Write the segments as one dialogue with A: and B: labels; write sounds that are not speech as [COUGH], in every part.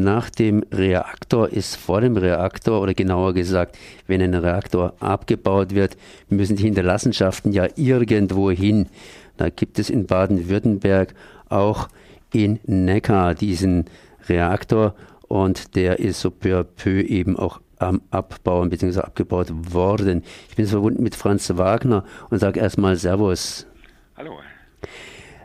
A: nach dem Reaktor ist vor dem Reaktor oder genauer gesagt, wenn ein Reaktor abgebaut wird, müssen die Hinterlassenschaften ja irgendwo hin. Da gibt es in Baden-Württemberg auch in Neckar diesen Reaktor und der ist so peu à peu eben auch am Abbauen bzw. abgebaut worden. Ich bin verbunden mit Franz Wagner und sage erstmal Servus.
B: Hallo.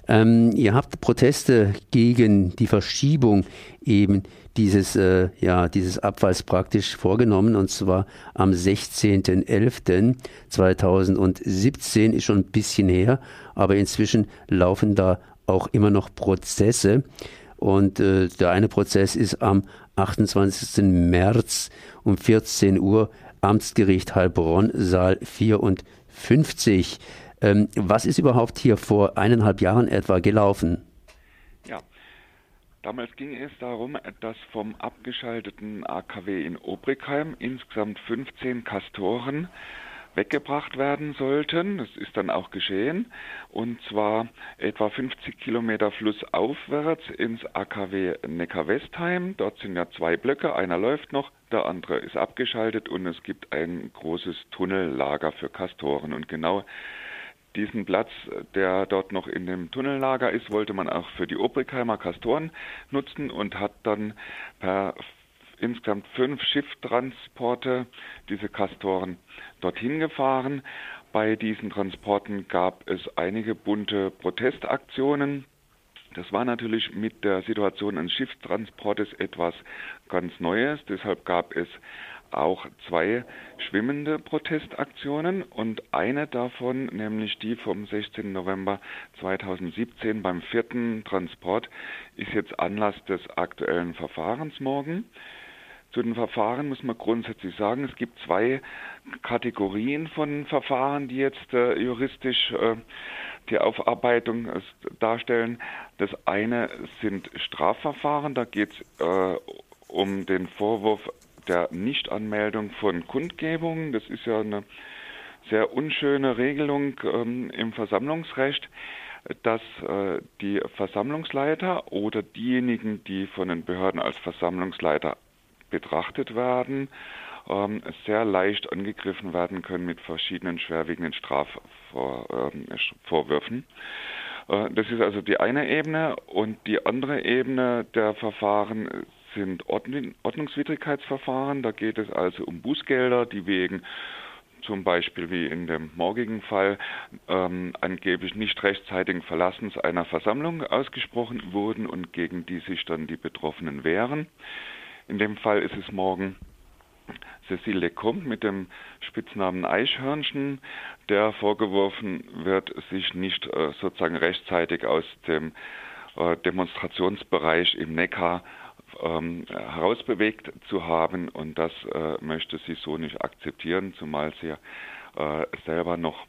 A: Ähm, ihr habt Proteste gegen die Verschiebung eben dieses, äh, ja, dieses Abfalls praktisch vorgenommen und zwar am 16.11.2017 ist schon ein bisschen her, aber inzwischen laufen da auch immer noch Prozesse und äh, der eine Prozess ist am 28. März um 14 Uhr Amtsgericht Heilbronn, Saal 54. Ähm, was ist überhaupt hier vor eineinhalb Jahren etwa gelaufen?
B: Ja, damals ging es darum, dass vom abgeschalteten AKW in Obrigheim insgesamt 15 Kastoren weggebracht werden sollten. Das ist dann auch geschehen. Und zwar etwa 50 Kilometer flussaufwärts ins AKW Neckar-Westheim. Dort sind ja zwei Blöcke. Einer läuft noch, der andere ist abgeschaltet und es gibt ein großes Tunnellager für Kastoren. Und genau diesen Platz, der dort noch in dem Tunnellager ist, wollte man auch für die Obrigheimer Kastoren nutzen und hat dann per insgesamt fünf Schifftransporte diese Kastoren dorthin gefahren. Bei diesen Transporten gab es einige bunte Protestaktionen. Das war natürlich mit der Situation eines Schiffstransportes etwas ganz Neues. Deshalb gab es auch zwei schwimmende Protestaktionen und eine davon, nämlich die vom 16. November 2017 beim vierten Transport, ist jetzt Anlass des aktuellen Verfahrens morgen. Zu den Verfahren muss man grundsätzlich sagen, es gibt zwei Kategorien von Verfahren, die jetzt äh, juristisch äh, die Aufarbeitung äh, darstellen. Das eine sind Strafverfahren, da geht es äh, um den Vorwurf der Nichtanmeldung von Kundgebungen. Das ist ja eine sehr unschöne Regelung ähm, im Versammlungsrecht, dass äh, die Versammlungsleiter oder diejenigen, die von den Behörden als Versammlungsleiter betrachtet werden, ähm, sehr leicht angegriffen werden können mit verschiedenen schwerwiegenden Strafvorwürfen. Äh, das ist also die eine Ebene und die andere Ebene der Verfahren sind Ordnungswidrigkeitsverfahren. Da geht es also um Bußgelder, die wegen zum Beispiel wie in dem morgigen Fall ähm, angeblich nicht rechtzeitigen Verlassens einer Versammlung ausgesprochen wurden und gegen die sich dann die Betroffenen wehren. In dem Fall ist es morgen Cecile Comte mit dem Spitznamen Eichhörnchen, der vorgeworfen wird, sich nicht äh, sozusagen rechtzeitig aus dem äh, Demonstrationsbereich im Neckar ähm, herausbewegt zu haben und das äh, möchte sie so nicht akzeptieren, zumal sie äh, selber noch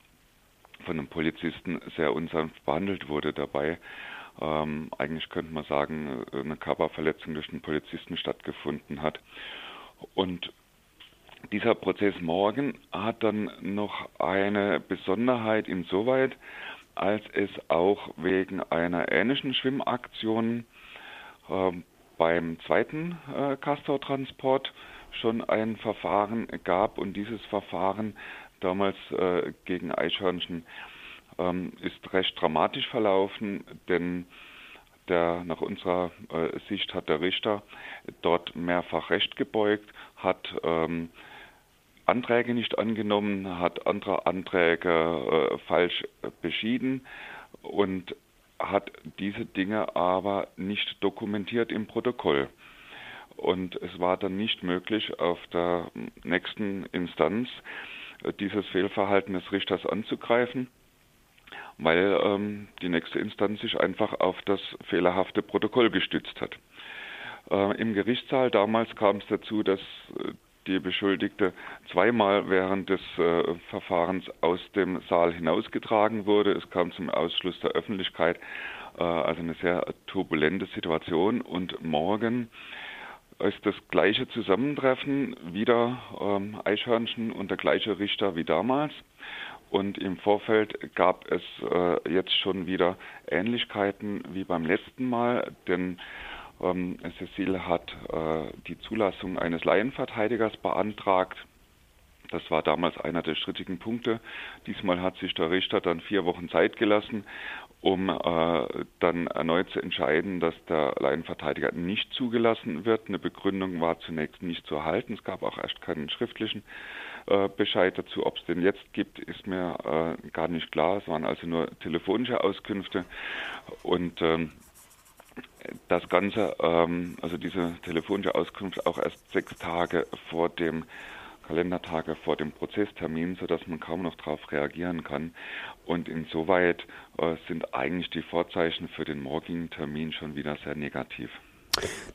B: von einem Polizisten sehr unsanft behandelt wurde dabei. Ähm, eigentlich könnte man sagen, äh, eine Körperverletzung durch einen Polizisten stattgefunden hat. Und dieser Prozess morgen hat dann noch eine Besonderheit insoweit, als es auch wegen einer ähnlichen Schwimmaktion äh, beim zweiten äh, Castor-Transport schon ein Verfahren gab und dieses Verfahren damals äh, gegen Eichhörnchen ähm, ist recht dramatisch verlaufen, denn der, nach unserer äh, Sicht hat der Richter dort mehrfach Recht gebeugt, hat ähm, Anträge nicht angenommen, hat andere Anträge äh, falsch beschieden und hat diese Dinge aber nicht dokumentiert im Protokoll. Und es war dann nicht möglich, auf der nächsten Instanz äh, dieses Fehlverhalten des Richters anzugreifen, weil ähm, die nächste Instanz sich einfach auf das fehlerhafte Protokoll gestützt hat. Äh, Im Gerichtssaal damals kam es dazu, dass äh, die Beschuldigte zweimal während des äh, Verfahrens aus dem Saal hinausgetragen wurde. Es kam zum Ausschluss der Öffentlichkeit, äh, also eine sehr turbulente Situation. Und morgen ist das gleiche Zusammentreffen, wieder ähm, Eichhörnchen und der gleiche Richter wie damals. Und im Vorfeld gab es äh, jetzt schon wieder Ähnlichkeiten wie beim letzten Mal, denn Ähm, Cecile hat äh, die Zulassung eines Laienverteidigers beantragt. Das war damals einer der strittigen Punkte. Diesmal hat sich der Richter dann vier Wochen Zeit gelassen, um äh, dann erneut zu entscheiden, dass der Laienverteidiger nicht zugelassen wird. Eine Begründung war zunächst nicht zu erhalten. Es gab auch erst keinen schriftlichen äh, Bescheid dazu. Ob es den jetzt gibt, ist mir äh, gar nicht klar. Es waren also nur telefonische Auskünfte und ähm, das Ganze, ähm, also diese telefonische Auskunft auch erst sechs Tage vor dem Kalendertage vor dem Prozesstermin, sodass man kaum noch darauf reagieren kann. Und insoweit äh, sind eigentlich die Vorzeichen für den morgigen Termin schon wieder sehr negativ.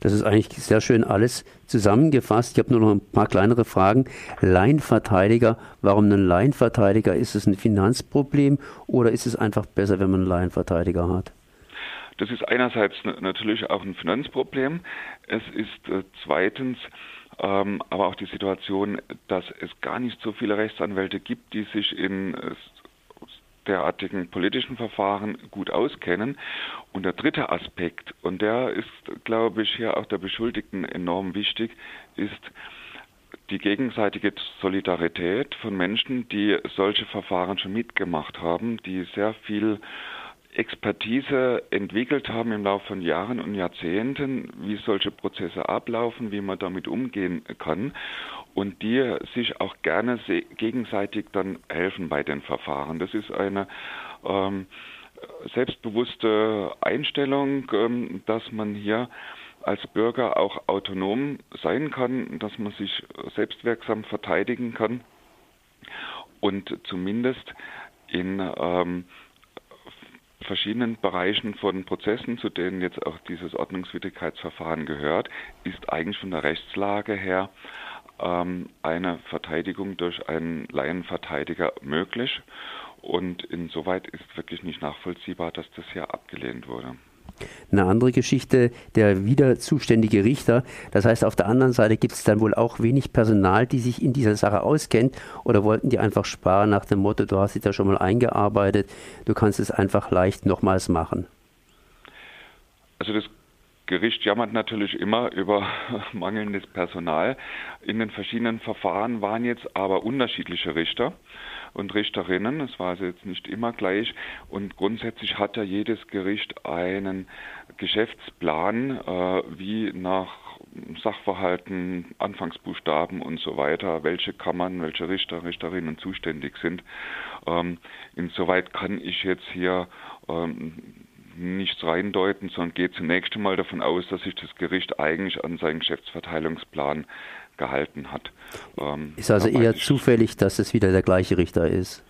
A: Das ist eigentlich sehr schön alles zusammengefasst. Ich habe nur noch ein paar kleinere Fragen. Laienverteidiger, warum ein Laienverteidiger? Ist es ein Finanzproblem oder ist es einfach besser, wenn man einen Laienverteidiger hat?
B: Das ist einerseits natürlich auch ein Finanzproblem. Es ist äh, zweitens ähm, aber auch die Situation, dass es gar nicht so viele Rechtsanwälte gibt, die sich in äh, derartigen politischen Verfahren gut auskennen. Und der dritte Aspekt, und der ist, glaube ich, hier auch der Beschuldigten enorm wichtig, ist die gegenseitige Solidarität von Menschen, die solche Verfahren schon mitgemacht haben, die sehr viel Expertise entwickelt haben im Laufe von Jahren und Jahrzehnten, wie solche Prozesse ablaufen, wie man damit umgehen kann und die sich auch gerne gegenseitig dann helfen bei den Verfahren. Das ist eine ähm, selbstbewusste Einstellung, ähm, dass man hier als Bürger auch autonom sein kann, dass man sich selbstwirksam verteidigen kann und zumindest in ähm, verschiedenen Bereichen von Prozessen, zu denen jetzt auch dieses Ordnungswidrigkeitsverfahren gehört, ist eigentlich von der Rechtslage her ähm, eine Verteidigung durch einen Laienverteidiger möglich. Und insoweit ist wirklich nicht nachvollziehbar, dass das hier abgelehnt wurde.
A: Eine andere Geschichte, der wieder zuständige Richter. Das heißt, auf der anderen Seite gibt es dann wohl auch wenig Personal, die sich in dieser Sache auskennt oder wollten die einfach sparen nach dem Motto, du hast dich da schon mal eingearbeitet, du kannst es einfach leicht nochmals machen.
B: Also das Gericht jammert natürlich immer über [LAUGHS] mangelndes Personal. In den verschiedenen Verfahren waren jetzt aber unterschiedliche Richter und Richterinnen. Es war also jetzt nicht immer gleich. Und grundsätzlich hat ja jedes Gericht einen Geschäftsplan, äh, wie nach Sachverhalten, Anfangsbuchstaben und so weiter, welche Kammern, welche Richter, Richterinnen zuständig sind. Ähm, insoweit kann ich jetzt hier ähm, nichts reindeuten, sondern gehe zunächst einmal davon aus, dass sich das Gericht eigentlich an seinen Geschäftsverteilungsplan gehalten hat.
A: Ähm, ist also eher zufällig, dass es wieder der gleiche Richter ist?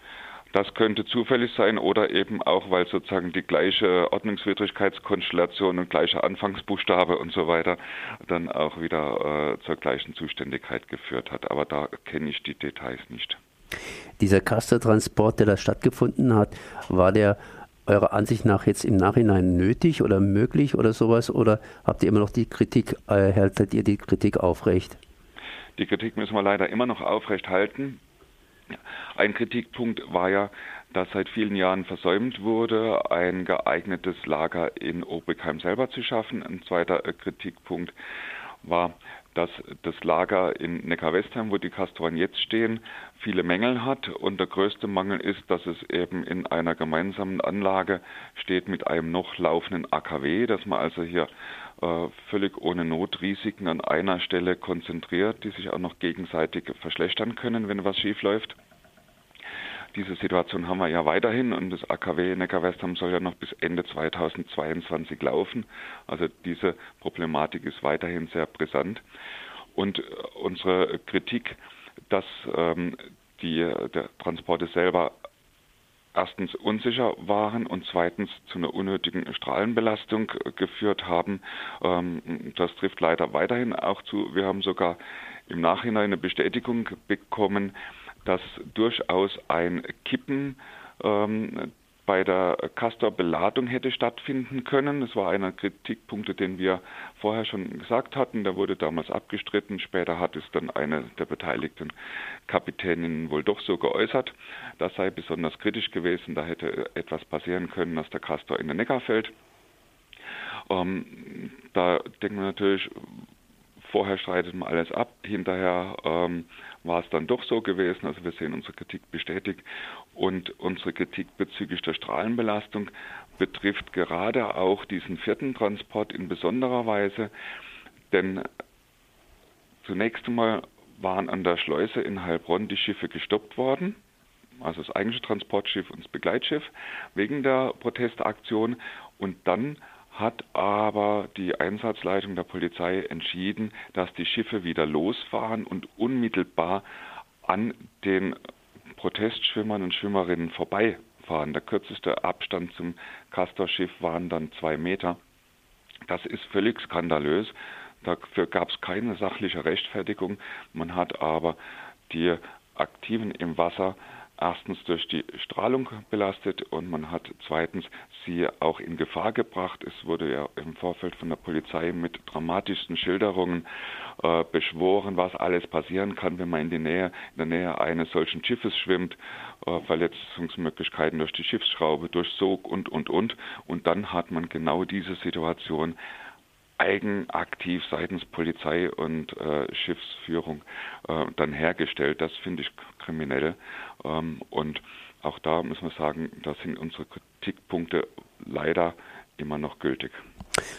B: Das könnte zufällig sein oder eben auch, weil sozusagen die gleiche Ordnungswidrigkeitskonstellation und gleicher Anfangsbuchstabe und so weiter dann auch wieder äh, zur gleichen Zuständigkeit geführt hat. Aber da kenne ich die Details nicht.
A: Dieser Castor-Transport, der da stattgefunden hat, war der eurer Ansicht nach jetzt im Nachhinein nötig oder möglich oder sowas? Oder habt ihr immer noch die Kritik, äh, haltet ihr die Kritik aufrecht?
B: Die Kritik müssen wir leider immer noch aufrecht halten. Ein Kritikpunkt war ja, dass seit vielen Jahren versäumt wurde, ein geeignetes Lager in Obrigheim selber zu schaffen. Ein zweiter Kritikpunkt war, dass das Lager in Neckar-Westheim, wo die Castoren jetzt stehen, viele Mängel hat. Und der größte Mangel ist, dass es eben in einer gemeinsamen Anlage steht mit einem noch laufenden AKW, dass man also hier äh, völlig ohne Notrisiken an einer Stelle konzentriert, die sich auch noch gegenseitig verschlechtern können, wenn was schief läuft. Diese Situation haben wir ja weiterhin und das AKW Neckar-Westheim soll ja noch bis Ende 2022 laufen. Also diese Problematik ist weiterhin sehr brisant. Und äh, unsere Kritik, dass ähm, die, der Transporte selber erstens unsicher waren und zweitens zu einer unnötigen Strahlenbelastung geführt haben. Ähm, das trifft leider weiterhin auch zu. Wir haben sogar im Nachhinein eine Bestätigung bekommen, dass durchaus ein Kippen ähm, bei der Castor-Beladung hätte stattfinden können. Das war einer Kritikpunkte, den wir vorher schon gesagt hatten. Der wurde damals abgestritten. Später hat es dann eine der beteiligten Kapitäninnen wohl doch so geäußert. Das sei besonders kritisch gewesen. Da hätte etwas passieren können, dass der Castor in den Neckar fällt. Ähm, da denken wir natürlich, vorher streitet man alles ab, hinterher ähm, war es dann doch so gewesen. Also wir sehen unsere Kritik bestätigt und unsere Kritik bezüglich der Strahlenbelastung betrifft gerade auch diesen vierten Transport in besonderer Weise, denn zunächst einmal waren an der Schleuse in Heilbronn die Schiffe gestoppt worden also das eigentliche Transportschiff und das Begleitschiff, wegen der Protestaktion. Und dann hat aber die Einsatzleitung der Polizei entschieden, dass die Schiffe wieder losfahren und unmittelbar an den Protestschwimmern und Schwimmerinnen vorbeifahren. Der kürzeste Abstand zum Castor-Schiff waren dann zwei Meter. Das ist völlig skandalös. Dafür gab es keine sachliche Rechtfertigung. Man hat aber die Aktiven im Wasser erstens durch die Strahlung belastet und man hat zweitens sie auch in Gefahr gebracht. Es wurde ja im Vorfeld von der Polizei mit dramatischsten Schilderungen äh, beschworen, was alles passieren kann, wenn man in, die Nähe, in der Nähe eines solchen Schiffes schwimmt, äh, Verletzungsmöglichkeiten durch die Schiffsschraube, durch Sog und, und, und. Und dann hat man genau diese Situation eigenaktiv seitens Polizei und äh, Schiffsführung äh, dann hergestellt. Das finde ich kriminell. Ähm, und auch da muss man sagen, da sind unsere Kritikpunkte leider immer noch gültig.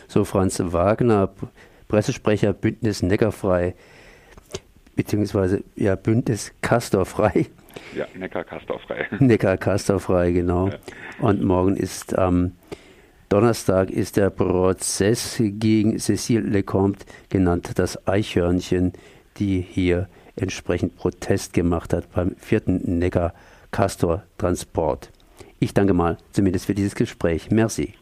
A: So Franz Wagner, Pressesprecher Bündnis Neckarfrei, beziehungsweise ja Bündnis Castorfrei.
B: Ja, Neckar-Castorfrei. [LAUGHS]
A: Neckar-Castorfrei, genau. Ja. Und morgen ist am ähm, Donnerstag ist der Prozess gegen Cécile Lecomte, genannt das Eichhörnchen, die hier entsprechend Protest gemacht hat beim vierten Neckar Castor Transport. Ich danke mal zumindest für dieses Gespräch. Merci.